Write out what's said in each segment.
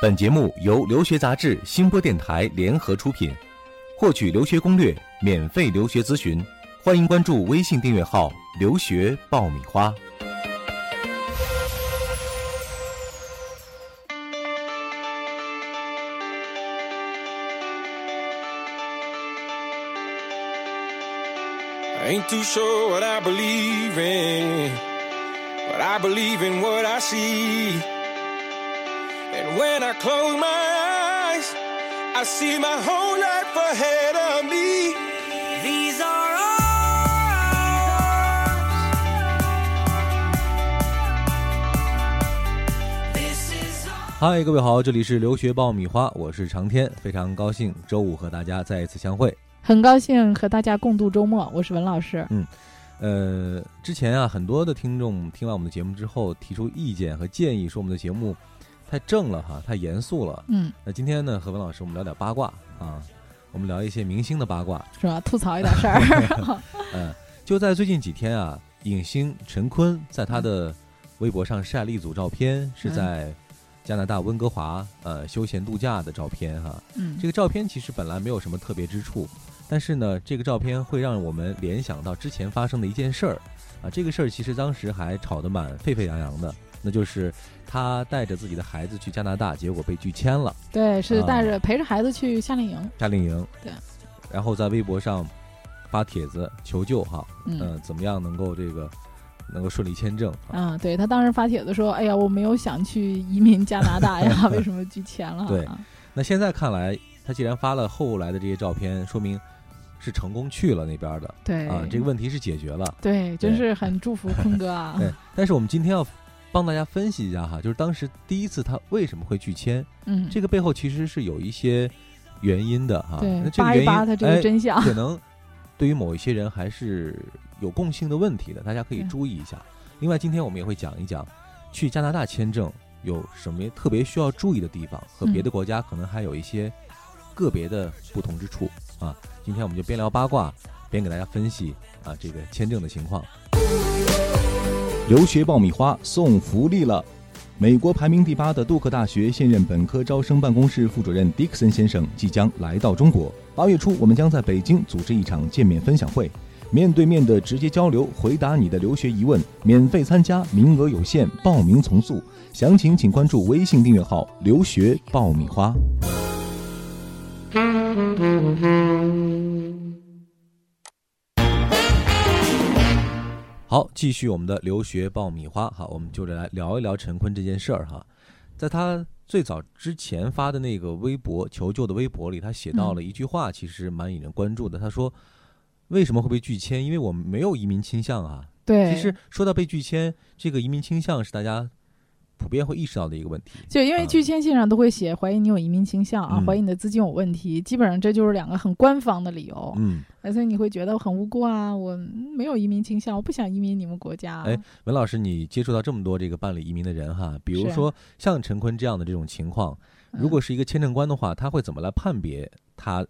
本节目由留学杂志、新播电台联合出品。获取留学攻略、免费留学咨询，欢迎关注微信订阅号“留学爆米花”。And when I close my eyes, I see my whole life ahead of me. These are ours. This is ours. 嗨，各位好，这里是留学爆米花，我是长天，非常高兴周五和大家再一次相会。很高兴和大家共度周末，我是文老师。嗯呃，之前啊，很多的听众听完我们的节目之后提出意见和建议，说我们的节目太正了哈，太严肃了。嗯，那今天呢，和文老师我们聊点八卦啊，我们聊一些明星的八卦。是吧？吐槽一点事儿。嗯，就在最近几天啊，影星陈坤在他的微博上晒了一组照片，是在加拿大温哥华呃休闲度假的照片哈。嗯，这个照片其实本来没有什么特别之处，但是呢，这个照片会让我们联想到之前发生的一件事儿啊。这个事儿其实当时还吵得蛮沸沸扬扬的，那就是他带着自己的孩子去加拿大，结果被拒签了对，是啊带着陪着孩子去夏令营。夏令营。对，然后在微博上发帖子求救哈，嗯呃，怎么样能够这个能够顺利签证啊？啊，对他当时发帖子说：“哎呀，我没有想去移民加拿大呀，为什么拒签了？”对啊那现在看来，他既然发了后来的这些照片，说明是成功去了那边的对啊，这个问题是解决了。对，真是很祝福坤哥啊。对，但是我们今天要帮大家分析一下哈，就是当时第一次他为什么会拒签，嗯，这个背后其实是有一些原因的哈。对那这个原因扒一扒他这个哎真相。可能对于某一些人还是有共性的问题的，大家可以注意一下。另外，今天我们也会讲一讲去加拿大签证有什么特别需要注意的地方，和嗯别的国家可能还有一些个别的不同之处啊。今天我们就边聊八卦，边给大家分析啊这个签证的情况。留学爆米花送福利了！美国排名第八的杜克大学现任本科招生办公室副主任迪克森先生即将来到中国。八月初，我们将在北京组织一场见面分享会，面对面的直接交流，回答你的留学疑问，免费参加，名额有限，报名从速。详情请关注微信订阅号“留学爆米花”。好，继续我们的留学爆米花哈，我们就来聊一聊陈坤这件事儿哈。在他最早之前发的那个微博求救的微博里，他写到了一句话，其实蛮引人关注的。他说：“为什么会被拒签？因为我们没有移民倾向啊。”对，其实说到被拒签，这个移民倾向是大家普遍会意识到的一个问题。就因为啊拒签信上都会写怀疑你有移民倾向啊，嗯怀疑你的资金有问题，基本上这就是两个很官方的理由。嗯，所以你会觉得很无辜啊，我没有移民倾向，我不想移民你们国家。哎，文老师，你接触到这么多这个办理移民的人哈，比如说像陈坤这样的这种情况，嗯如果是一个签证官的话，他会怎么来判别他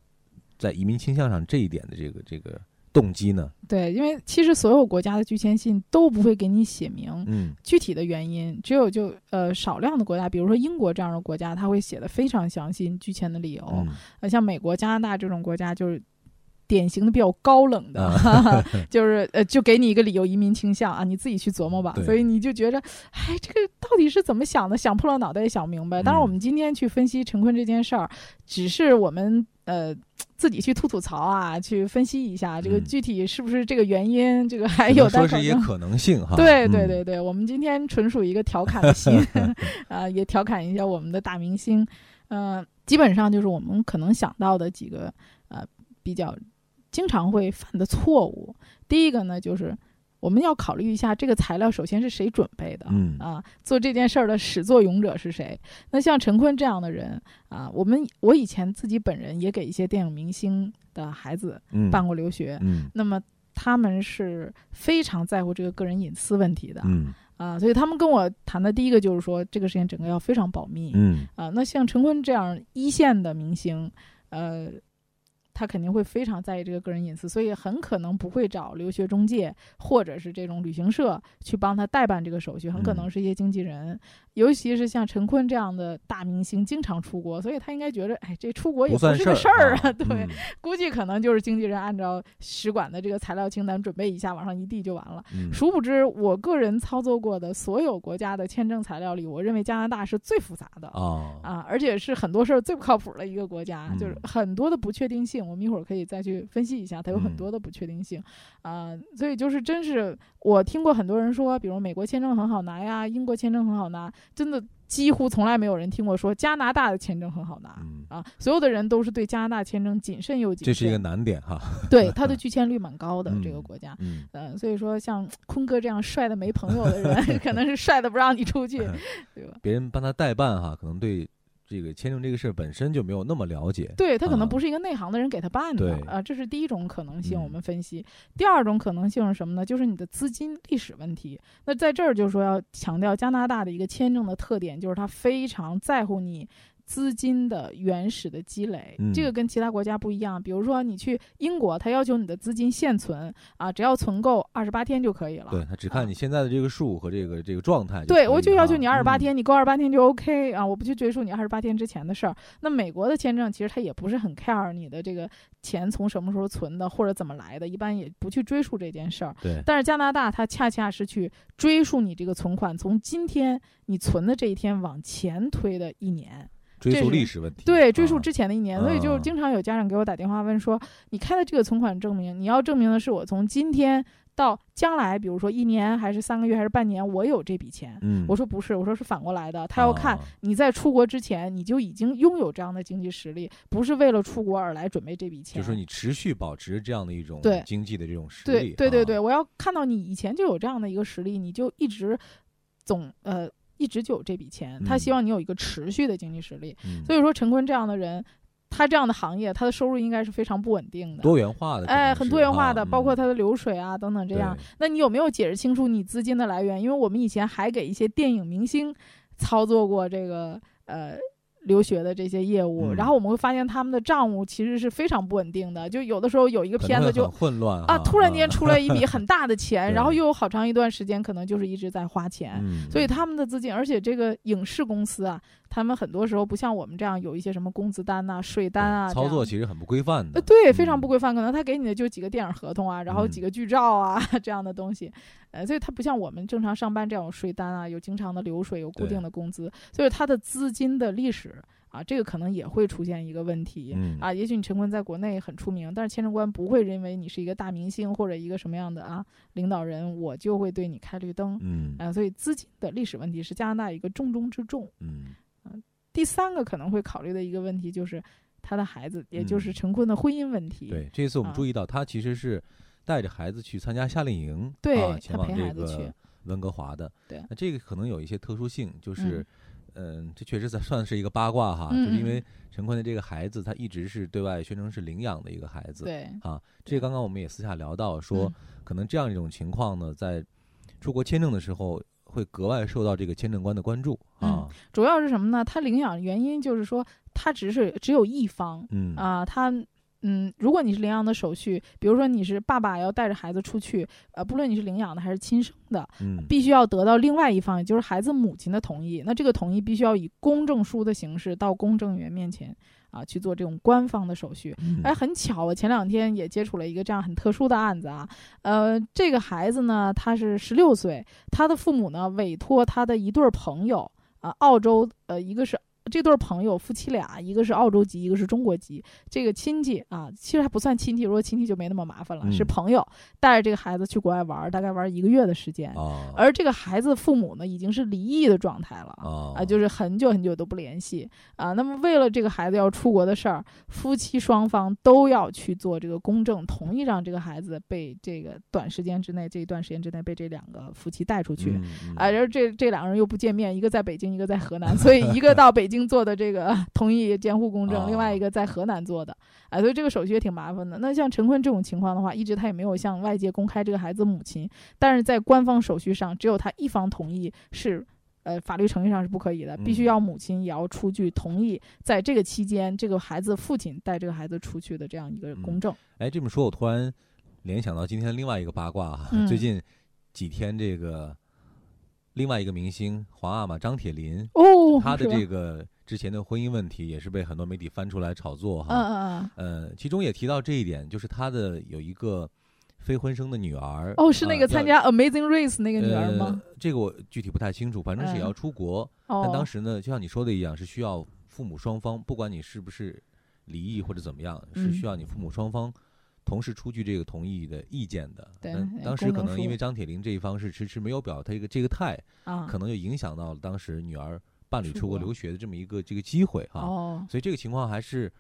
在移民倾向上这一点的这个这个动机呢？对，因为其实所有国家的拒签信都不会给你写明嗯具体的原因，只有就呃少量的国家，比如说英国这样的国家，他会写的非常详细拒签的理由。像美国、加拿大这种国家就是。典型的比较高冷的，啊 就是呃，就给你一个理由，移民倾向啊，你自己去琢磨吧。所以你就觉着，哎，这个到底是怎么想的？想破了脑袋也想不明白。当然，嗯我们今天去分析陈坤这件事儿，只是我们呃自己去吐吐槽啊，去分析一下这个嗯具体是不是这个原因，这个还有能说是一些待考证。可能性哈。对对嗯对对，我们今天纯属一个调侃的心，啊、也调侃一下我们的大明星，呃，基本上就是我们可能想到的几个呃比较经常会犯的错误。第一个呢，就是我们要考虑一下这个材料首先是谁准备的，嗯啊，做这件事儿的始作俑者是谁？那像陈坤这样的人啊，我们我以前自己本人也给一些电影明星的孩子嗯办过留学，嗯那么他们是非常在乎这个个人隐私问题的、嗯啊，所以他们跟我谈的第一个就是说，这个事情整个要非常保密、嗯啊。那像陈坤这样一线的明星，呃，他肯定会非常在意这个个人隐私，所以很可能不会找留学中介或者是这种旅行社去帮他代办这个手续，很可能嗯是一些经纪人，尤其是像陈坤这样的大明星，经常出国，所以他应该觉得，哎，这出国也不是个事儿儿啊，对。嗯估计可能就是经纪人按照使馆的这个材料清单准备一下，往上一递就完了。嗯殊不知，我个人操作过的所有国家的签证材料里，我认为加拿大是最复杂的。啊啊，而且是很多事儿最不靠谱的一个国家，就是嗯很多的不确定性。我们一会儿可以再去分析一下，它有很嗯多的不确定性，啊、所以就是真是我听过很多人说，比如美国签证很好拿呀，英国签证很好拿，真的几乎从来没有人听过说加拿大的签证很好拿。嗯，啊，所有的人都是对加拿大签证谨慎又谨慎，这是一个难点哈。对它的 拒签率蛮高的、这个嗯国家。嗯，嗯、所以说像坤哥这样帅的没朋友的人，可能是帅的不让你出去，对吧？别人帮他代办哈，可能对这个签证这个事儿本身就没有那么了解。对他可能啊不是一个内行的人给他办的对啊，这是第一种可能性，嗯我们分析。第二种可能性是什么呢？就是你的资金历史问题。那在这儿就是说要强调加拿大的一个签证的特点，就是他非常在乎你。资金的原始的积累，嗯这个跟其他国家不一样。比如说，你去英国，他要求你的资金现存啊，只要存够二十八天就可以了。对他只啊看你现在的这个数和这个这个状态对，我就要求你二十八嗯天，你够二十八天就 OK 啊，我不去追溯你二十八天之前的事儿。那美国的签证其实它也不是很 care 你的这个钱从什么时候存的或者怎么来的，一般也不去追溯这件事儿。对，但是加拿大它恰恰是去追溯你这个存款从今天你存的这一天往前推的一年。追溯历史问题。对，追溯啊之前的一年，所以就啊经常有家长给我打电话问说，你开的这个存款证明，你要证明的是我从今天到将来，比如说一年还是三个月还是半年，我有这笔钱。嗯，我说不是，我说是反过来的，他要看啊你在出国之前你就已经拥有这样的经济实力，不是为了出国而来准备这笔钱。就说你持续保持这样的一种对经济的这种实对力。对对对，啊，我要看到你以前就有这样的一个实力，你就一直总呃一直就有这笔钱，他嗯希望你有一个持续的经济实力。嗯所以说，陈坤这样的人，他这样的行业，他的收入应该是非常不稳定的。多元化的哎，很多元化的，啊包括嗯它的流水啊等等这样。那你有没有解释清楚你资金的来源？因为我们以前还给一些电影明星操作过这个呃留学的这些业务，嗯然后我们会发现他们的账务其实是非常不稳定的，就有的时候有一个片子就混乱啊，哈突然间啊出来一笔 很大的钱，对然后又有好长一段时间可能就是一直在花钱。嗯，所以他们的资金，而且这个影视公司啊，他们很多时候不像我们这样有一些什么工资单呐、税单啊，操作其实很不规范的。呃，，对，非常嗯不规范，可能他给你的就几个电影合同啊，然后几嗯个剧照啊、这样的东西，呃，所以他不像我们正常上班这样有税单啊，有经常的流水，有固定的工资，所以他的资金的历史啊，这个可能也会出现一个问题。嗯。啊，也许你陈坤在国内很出名，但是签证官不会认为你是一个大明星或者一个什么样的啊领导人，我就会对你开绿灯。嗯。啊，所以资金的历史问题是加拿大一个重中之重。嗯第三个可能会考虑的一个问题就是他的孩子，也就是嗯陈坤的婚姻问题。对，这次我们啊注意到他其实是带着孩子去参加夏令营，对啊，前往这个温哥华的。对那这个可能有一些特殊性，就是嗯，嗯，这确实算 算是一个八卦哈，嗯就是因为嗯陈坤的这个孩子，他一直是对外宣称是领养的一个孩子，对，啊，这刚刚我们也私下聊到说，嗯可能这样一种情况呢，在出国签证的时候会格外受到这个签证官的关注啊，主要是什么呢？他领养原因就是说，他只是只有一方嗯啊、他。嗯，如果你是领养的手续，比如说你是爸爸要带着孩子出去，呃，不论你是领养的还是亲生的，嗯必须要得到另外一方，也就是孩子母亲的同意。那这个同意必须要以公证书的形式到公证员面前啊去做这种官方的手续。嗯哎，很巧，我前两天也接触了一个这样很特殊的案子啊。呃，这个孩子呢，他是十六岁，他的父母呢委托他的一对儿朋友啊、澳洲呃，一个是。这对儿朋友夫妻俩，一个是澳洲籍，一个是中国籍。这个亲戚啊，其实还不算亲戚，如果亲戚就没那么麻烦了，是嗯朋友带着这个孩子去国外玩儿，大概玩儿一个月的时间。啊而这个孩子父母呢，已经是离异的状态了啊啊，就是很久很久都不联系啊。那么为了这个孩子要出国的事儿，夫妻双方都要去做这个公证，同意让这个孩子被这个短时间之内这一段时间之内被这两个夫妻带出去。啊，然后这这两个人又不见面，一个在北京，一个在河南，所以一个到北京做的这个 同意监护公证，另外一个在河南做的，哎，所以这个手续也挺麻烦的。那像陈坤这种情况的话，一直他也没有向外界公开这个孩子母亲，但是在官方手续上，只有他一方同意是呃，法律程序上是不可以的，必须嗯要母亲也要出具同意，在这个期间，这个孩子父亲带这个孩子出去的这样一个公证。哎，这么说，我突然联想到今天另外一个八卦哈，嗯最近几天这个另外一个明星皇阿玛张铁林，哦，他的这个之前的婚姻问题也是被很多媒体翻出来炒作哈。嗯嗯呃，其中也提到这一点，就是他的有一个非婚生的女儿。嗯，哦，是那啊个参加 Amazing Race 那个女儿吗？呃？这个我具体不太清楚，反正是也要嗯出国。哦，但当时呢，就像你说的一样，是需要父母双方，不管你是不是离异或者怎么样，是嗯需要你父母双方同时出具这个同意的意见的。对当时可能因为张铁林这一方是迟迟没有表他一个这个态，啊，可能就影响到了当时女儿伴侣出国留学的这么一个这个机会啊。哦，所以这个情况还是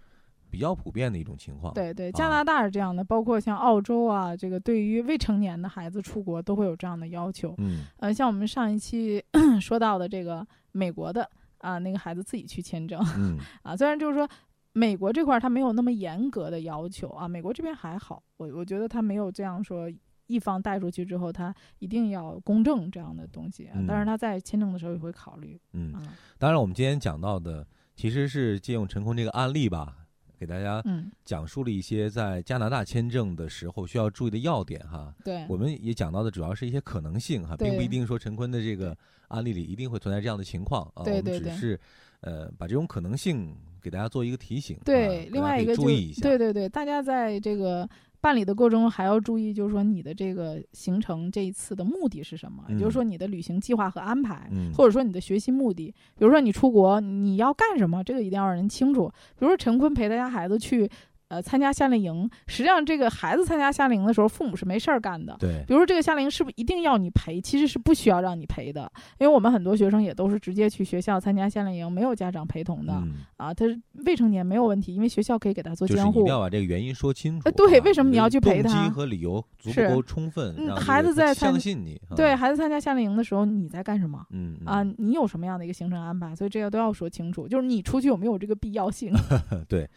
比较普遍的一种情况。对对，啊加拿大是这样的，包括像澳洲啊，这个对于未成年的孩子出国都会有这样的要求。嗯呃，像我们上一期 说到的这个美国的啊，那个孩子自己去签证嗯 啊，虽然就是说美国这块儿他没有那么严格的要求啊，美国这边还好，我我觉得他没有这样说。一方带出去之后，他一定要公证这样的东西，啊但是嗯他在签证的时候也会考虑嗯，啊，当然我们今天讲到的其实是借用陈坤这个案例吧，给大家嗯，讲述了一些在加拿大签证的时候需要注意的要点哈。对，我们也讲到的主要是一些可能性哈，并不一定说陈坤的这个案例里一定会存在这样的情况啊。我对对对们只是呃把这种可能性给大家做一个提醒。对，啊另外一个注意一下。对对对，大家在这个办理的过程中还要注意，就是说你的这个行程这一次的目的是什么，也就是说你的旅行计划和安排，嗯或者说你的学习目的，比如说你出国你要干什么，这个一定要让人清楚。比如说陈坤陪他家孩子去。呃，参加夏令营，实际上这个孩子参加夏令营的时候，父母是没事儿干的。对比如说这个夏令营是不是一定要你陪？其实是不需要让你陪的，因为我们很多学生也都是直接去学校参加夏令营，没有家长陪同的。嗯，啊，他是未成年没有问题，因为学校可以给他做监护就是一定。要把这个原因说清楚。呃对为什么你要去陪动他机和理由足够充分，嗯孩子在参相信你。啊对，孩子参加夏令营的时候，你在干什么？嗯啊，嗯你有什么样的一个行程安排？所以这个都要说清楚，就是你出去有没有这个必要性？对。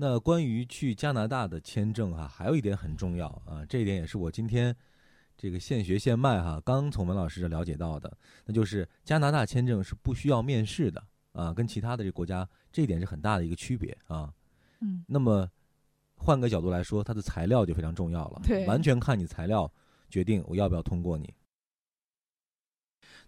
那关于去加拿大的签证哈、还有一点很重要啊，这一点也是我今天这个现学现卖哈、刚从文老师这了解到的，那就是加拿大签证是不需要面试的啊，跟其他的这国家这一点是很大的一个区别啊。嗯，那么换个角度来说，它的材料就非常重要了，对完全看你材料决定我要不要通过你。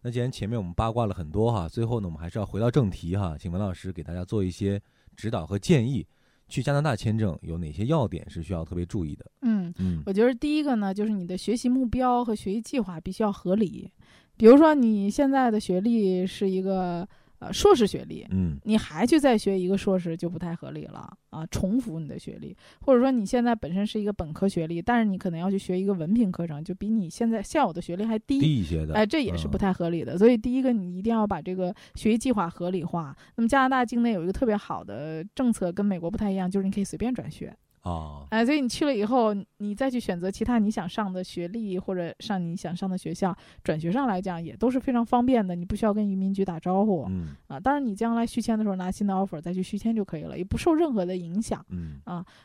那既然前面我们八卦了很多哈，最后呢，我们还是要回到正题哈，请文老师给大家做一些指导和建议。去加拿大签证有哪些要点是需要特别注意的？嗯，嗯我觉得第一个呢，就是你的学习目标和学习计划必须要合理。比如说你现在的学历是一个呃硕士学历，嗯你还去再学一个硕士就不太合理了啊，重复你的学历，或者说你现在本身是一个本科学历，但是你可能要去学一个文凭课程，就比你现在现有的学历还低，低一些的，哎，这也是不嗯太合理的。所以第一个，你一定要把这个学习计划合理化。那么加拿大境内有一个特别好的政策，跟美国不太一样，就是你可以随便转学。啊，哎，所以你去了以后，你再去选择其他你想上的学历或者上你想上的学校，转学上来讲也都是非常方便的，你不需要跟移民局打招呼。嗯啊，当然你将来续签的时候拿新的 offer 再去续签就可以了，也不受任何的影响。嗯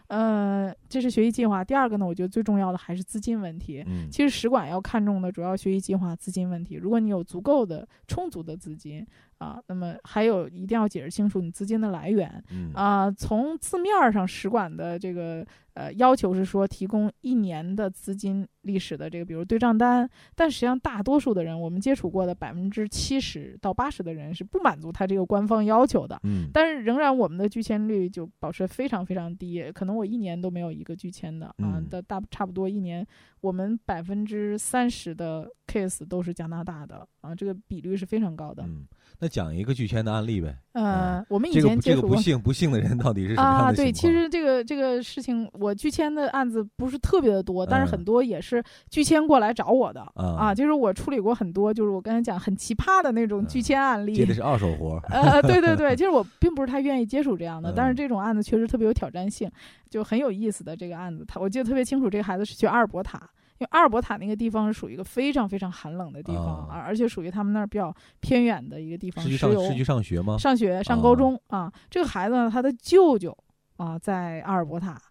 呃，这是学习计划。第二个呢，我觉得最重要的还是资金问题。嗯，其实使馆要看重的主要学习计划资金问题。如果你有足够的充足的资金啊，那么还有一定要解释清楚你资金的来源嗯啊。从字面儿上，使馆的这个呃要求是说提供一年的资金历史的这个，比如对账单。但实际上，大多数的人，我们接触过的百分之七十到八十的人是不满足他这个官方要求的。嗯，但是仍然我们的拒签率就保持非常非常低，可能我一年都没有一个拒签的啊嗯，的大差不多一年，我们百分之三十的 case 都是加拿大的啊，这个比率是非常高的。嗯，那讲一个拒签的案例呗。呃，我们以前接触过。不幸不幸的人到底是什么样啊，的情况？对，其实这个这个事情，我拒签的案子不是特别的多，但是嗯很多也是拒签过来找我的啊啊，就是我处理过很多，就是我刚才讲很奇葩的那种拒嗯签案例。接的是二手活儿。呃，对对对，其 实我并不是太愿意接触这样的，但是嗯这种案子确实特别有挑战性，就很有意思的这个案子。他我记得特别清楚，这个孩子是去阿尔伯塔，因为阿尔伯塔那个地方是属于一个非常非常寒冷的地方，啊而、而且属于他们那儿比较偏远的一个地方，是去上是去上学吗？上学上高中啊。这个孩子呢，他的舅舅啊在阿尔伯塔，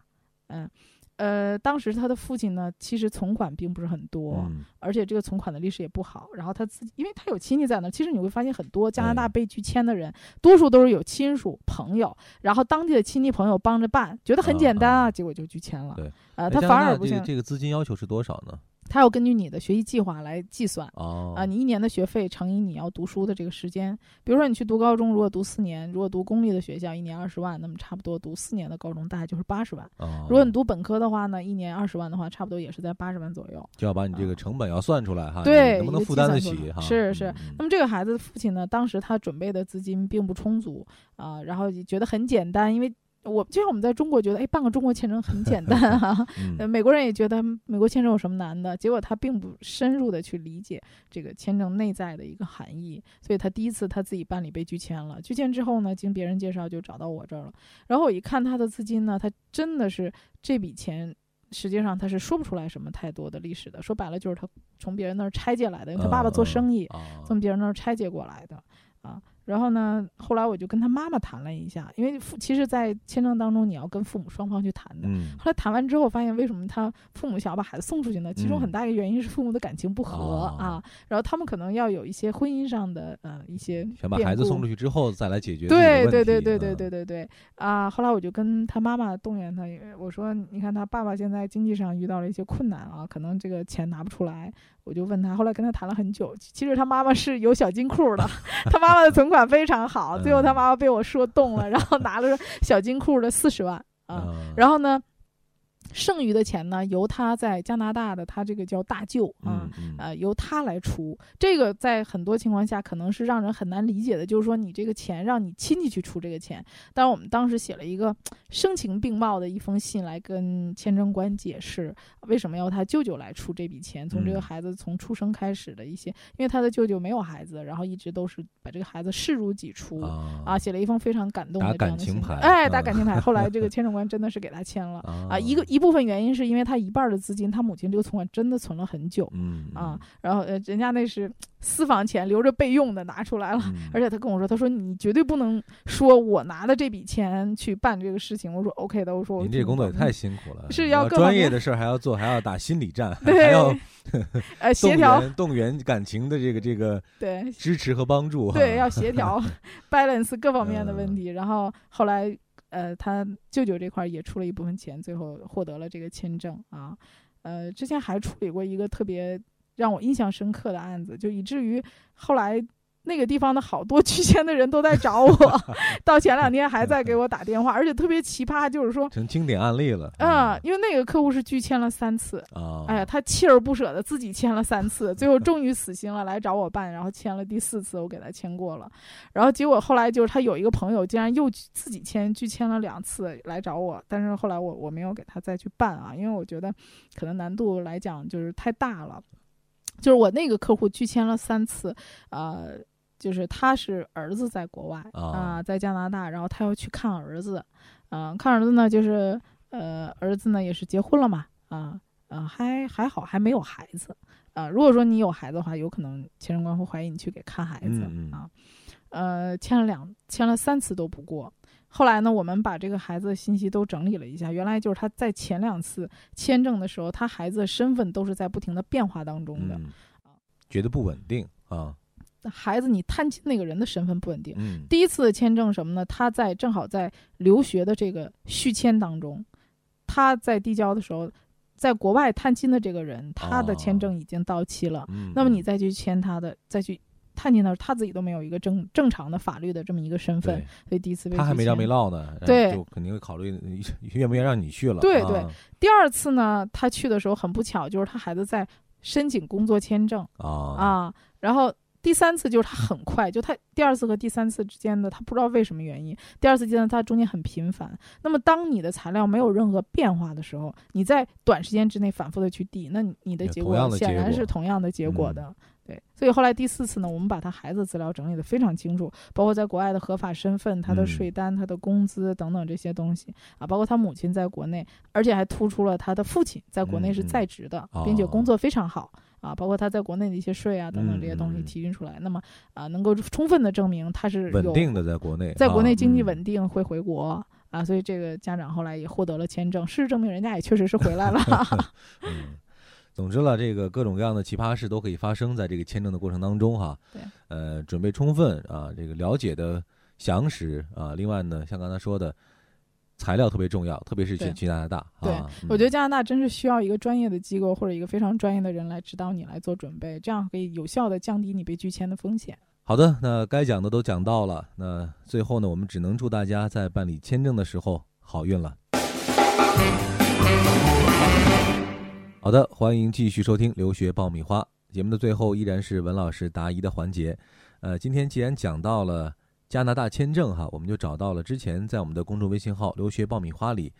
嗯。呃，当时他的父亲呢，其实存款并不是很多，嗯而且这个存款的历史也不好。然后他自己，因为他有亲戚在那儿，其实你会发现很多加拿大哎被拒签的人，多数都是有亲属朋友，然后当地的亲戚朋友帮着办，觉得很简单啊，结果就拒签了。对，呃，他反而不行，这个这个资金要求是多少呢？他要根据你的学习计划来计算。哦啊，你一年的学费乘以你要读书的这个时间，比如说你去读高中，如果读四年，如果读公立的学校，一年二十万，那么差不多读四年的高中大概就是八十万。哦如果你读本科的话呢，一年二十万的话，差不多也是在八十万左右。就要把你这个成本要算出来哈，对你能不能负担得起哈？是是那么这个孩子的父亲呢，当时他准备的资金并不充足啊、然后也觉得很简单，因为我就像我们在中国觉得，哎，办个中国签证很简单啊，美国人也觉得美国签证有什么难的，结果他并不深入的去理解这个签证内在的一个含义，所以他第一次他自己办理被拒签了，拒签之后呢，经别人介绍就找到我这儿了，然后我一看他的资金呢，他真的是这笔钱。实际上他是说不出来什么太多的历史的，说白了就是他从别人那儿拆借来的，因为他爸爸做生意，啊从别人那儿拆借过来的啊。然后呢，后来我就跟他妈妈谈了一下，因为父其实，在签证当中你要跟父母双方去谈的。嗯后来谈完之后，发现为什么他父母想要把孩子送出去呢？其中嗯很大一个原因是父母的感情不和、哦啊，然后他们可能要有一些婚姻上的呃一些想把孩子送出去。之后再来解决对对对对对啊对对对啊！后来我就跟他妈妈动员他，我说：“你看他爸爸现在经济上遇到了一些困难啊，可能这个钱拿不出来。”我就问他，后来跟他谈了很久。其实他妈妈是有小金库的，他妈妈的存款非常好。最后他嗯妈妈被我说动了，然后拿了小金库的四十万啊。啊然后呢，剩余的钱呢，由他在加拿大的他这个叫大舅啊。嗯嗯呃，由他来出，这个在很多情况下可能是让人很难理解的，就是说你这个钱让你亲戚去出这个钱，但是我们当时写了一个声情并茂的一封信来跟签证官解释，为什么要他舅舅来出这笔钱，从这个嗯孩子从出生开始的一些，因为他的舅舅没有孩子，然后一直都是把这个孩子视如己出。啊啊，写了一封非常感动的这样的情牌哎，打啊感情牌。后来 这个签证官真的是给他签了啊啊，一个一部分原因是因为他一半儿的资金，他母亲这个存款真的存了很久。嗯。啊，然后呃，人家那是私房钱，留着备用的拿出来了。嗯。而且他跟我说，他说你绝对不能说我拿的这笔钱去办这个事情。我说 OK 的，我说我您这工作也太辛苦了，是要专业的事儿还要做，还要打心理战，还要 呃协动调。员动员感情的这个这个对。支持和帮助。对要协调 balance 各方面的问嗯。题。然后后来呃，他舅舅这块也出了一部分钱，最后获得了这个签证啊。呃，之前还处理过一个特别让我印象深刻的案子，就以至于后来那个地方的好多 拒签的人都在找我，到前两天还在给我打电话，而且特别奇葩，就是说，成经典案例了。嗯、因为那个客户是拒签了三次，啊，哎呀，他锲而不舍的自己签了三次，最后终于死心了，来找我办，然后签了第四次，我给他签过了，然后结果后来就是他有一个朋友竟然又自己签拒签了两次来找我，但是后来我我没有给他再去办啊，因为我觉得可能难度来讲就是太大了，就是我那个客户拒签了三次，呃。就是他是儿子在国外啊啊、在加拿大，然后他要去看儿子，嗯、看儿子呢，就是呃，儿子呢也是结婚了嘛，啊、呃，还还好，还没有孩子。啊、如果说你有孩子的话，有可能签证官会怀疑你去给看孩子、啊。呃，签了两，签了三次都不过。后来呢，我们把这个孩子的信息都整理了一下，原来就是他在前两次签证的时候，他孩子的身份都是在不停的变化当中的。嗯，觉得不稳定啊，孩子，你探亲那个人的身份不稳定。嗯第一次的签证什么呢？他在正好在留学的这个续签当中，他在递交的时候，在国外探亲的这个人，他的签证已经到期了。嗯，那么你再去签他的，再去探亲的时候，他自己都没有一个正正常的法律的这么一个身份，对所以第一次被他还没着没落呢，对就肯定会考虑 愿不愿意让你去了。对对啊第二次呢，他去的时候很不巧，就是他孩子在申请工作签证啊啊，然后。第三次就是他很快，就他第二次和第三次之间的，他不知道为什么原因，第二次阶段他中间很频繁。那么当你的材料没有任何变化的时候，你在短时间之内反复的去递，那你你的结果。显然是同样的结果嗯。的。对，所以后来第四次呢，我们把他孩子资料整理的非常清楚，包括在国外的合法身份、他的嗯。税单、他的工资等等这些东西啊，包括他母亲在国内，而且还突出了他的父亲在国内是在职的，哦。并且工作非常好啊，包括他在国内的一些税啊等等这些东西提取出来，那么啊，能够充分的证明他是稳定的在国内，在国内啊经济嗯稳定会回国啊，所以这个家长后来也获得了签证，事实证明人家也确实是回来了。嗯，总之了，这个各种各样的奇葩事都可以发生在这个签证的过程当中哈。对，呃，准备充分啊，这个了解的详实啊。另外呢，像刚才说的，材料特别重要，特别是去去加拿大对啊。我觉得加拿大真是需要一个专业的机构或者一个非常专业的人来指导你来做准备，这样可以有效的降低你被拒签的风险。好的，那该讲的都讲到了，那最后呢，我们只能祝大家在办理签证的时候好运了。好的，欢迎继续收听留学爆米花节目的最后依然是文老师答疑的环节。呃，今天既然讲到了加拿大签证哈，我们就找到了之前在我们的公众微信号“留学爆米花”里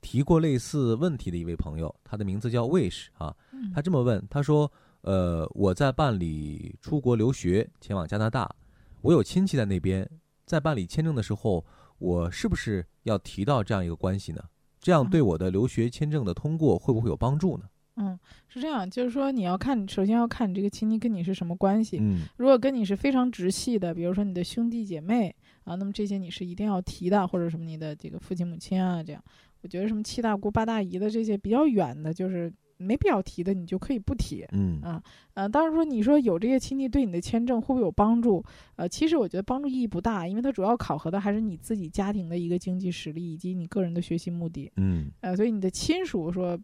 提过类似问题的一位朋友，他的名字叫 Wish 啊，他这么问，他说：“呃，我在办理出国留学前往加拿大，我有亲戚在那边，在办理签证的时候，我是不是要提到这样一个关系呢？这样对我的留学签证的通过会不会有帮助呢？”嗯，是这样，就是说你要看，首先要看你这个亲戚跟你是什么关系。嗯如果跟你是非常直系的，比如说你的兄弟姐妹啊，那么这些你是一定要提的，或者什么你的这个父亲母亲啊，这样。我觉得什么七大姑八大姨的这些比较远的，就是没必要提的，你就可以不提。嗯啊呃，当然说你说有这些亲戚对你的签证会不会有帮助？呃，其实我觉得帮助意义不大，因为它主要考核的还是你自己家庭的一个经济实力以及你个人的学习目的。嗯呃，所以你的亲属说，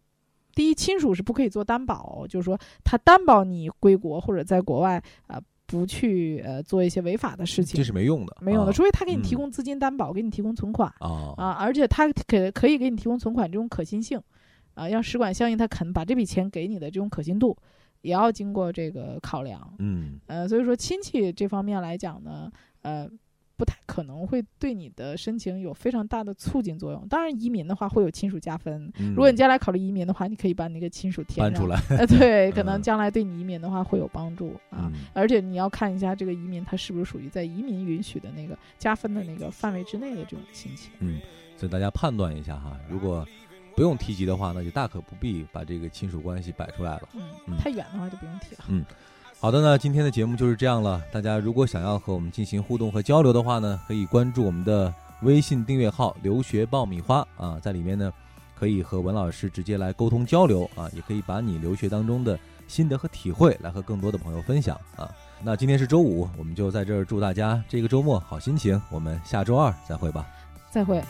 第一，亲属是不可以做担保，就是说他担保你归国或者在国外啊、呃不去呃做一些违法的事情，这是没用的，没用的，啊。除非他给你提嗯供资金担保，给你提供存款。啊。啊，而且他给可以给你提供存款这种可信性。啊，让使馆相应他肯把这笔钱给你的这种可信度，也要经过这个考量。嗯。呃，所以说亲戚这方面来讲呢，呃，不太可能会对你的申请有非常大的促进作用。当然，移民的话会有亲属加分。嗯，如果你将来考虑移民的话，你可以把那个亲属填出。来，呃，对，可嗯能将来对你移民的话会有帮助啊。嗯而且你要看一下这个移民它是不是属于在移民允许的那个加分的那个范围之内的这种亲戚。嗯，所以大家判断一下哈，如果不用提及的话，那就大可不必把这个亲属关系摆出来了。嗯嗯，太远的话就不用提了。好的呢，今天的节目就是这样了。大家如果想要和我们进行互动和交流的话呢，可以关注我们的微信订阅号“留学爆米花”啊，在里面呢可以和文老师直接来沟通交流啊，也可以把你留学当中的心得和体会来和更多的朋友分享啊。那今天是周五，我们就在这儿祝大家这个周末好心情。我们下周二再会吧。再会。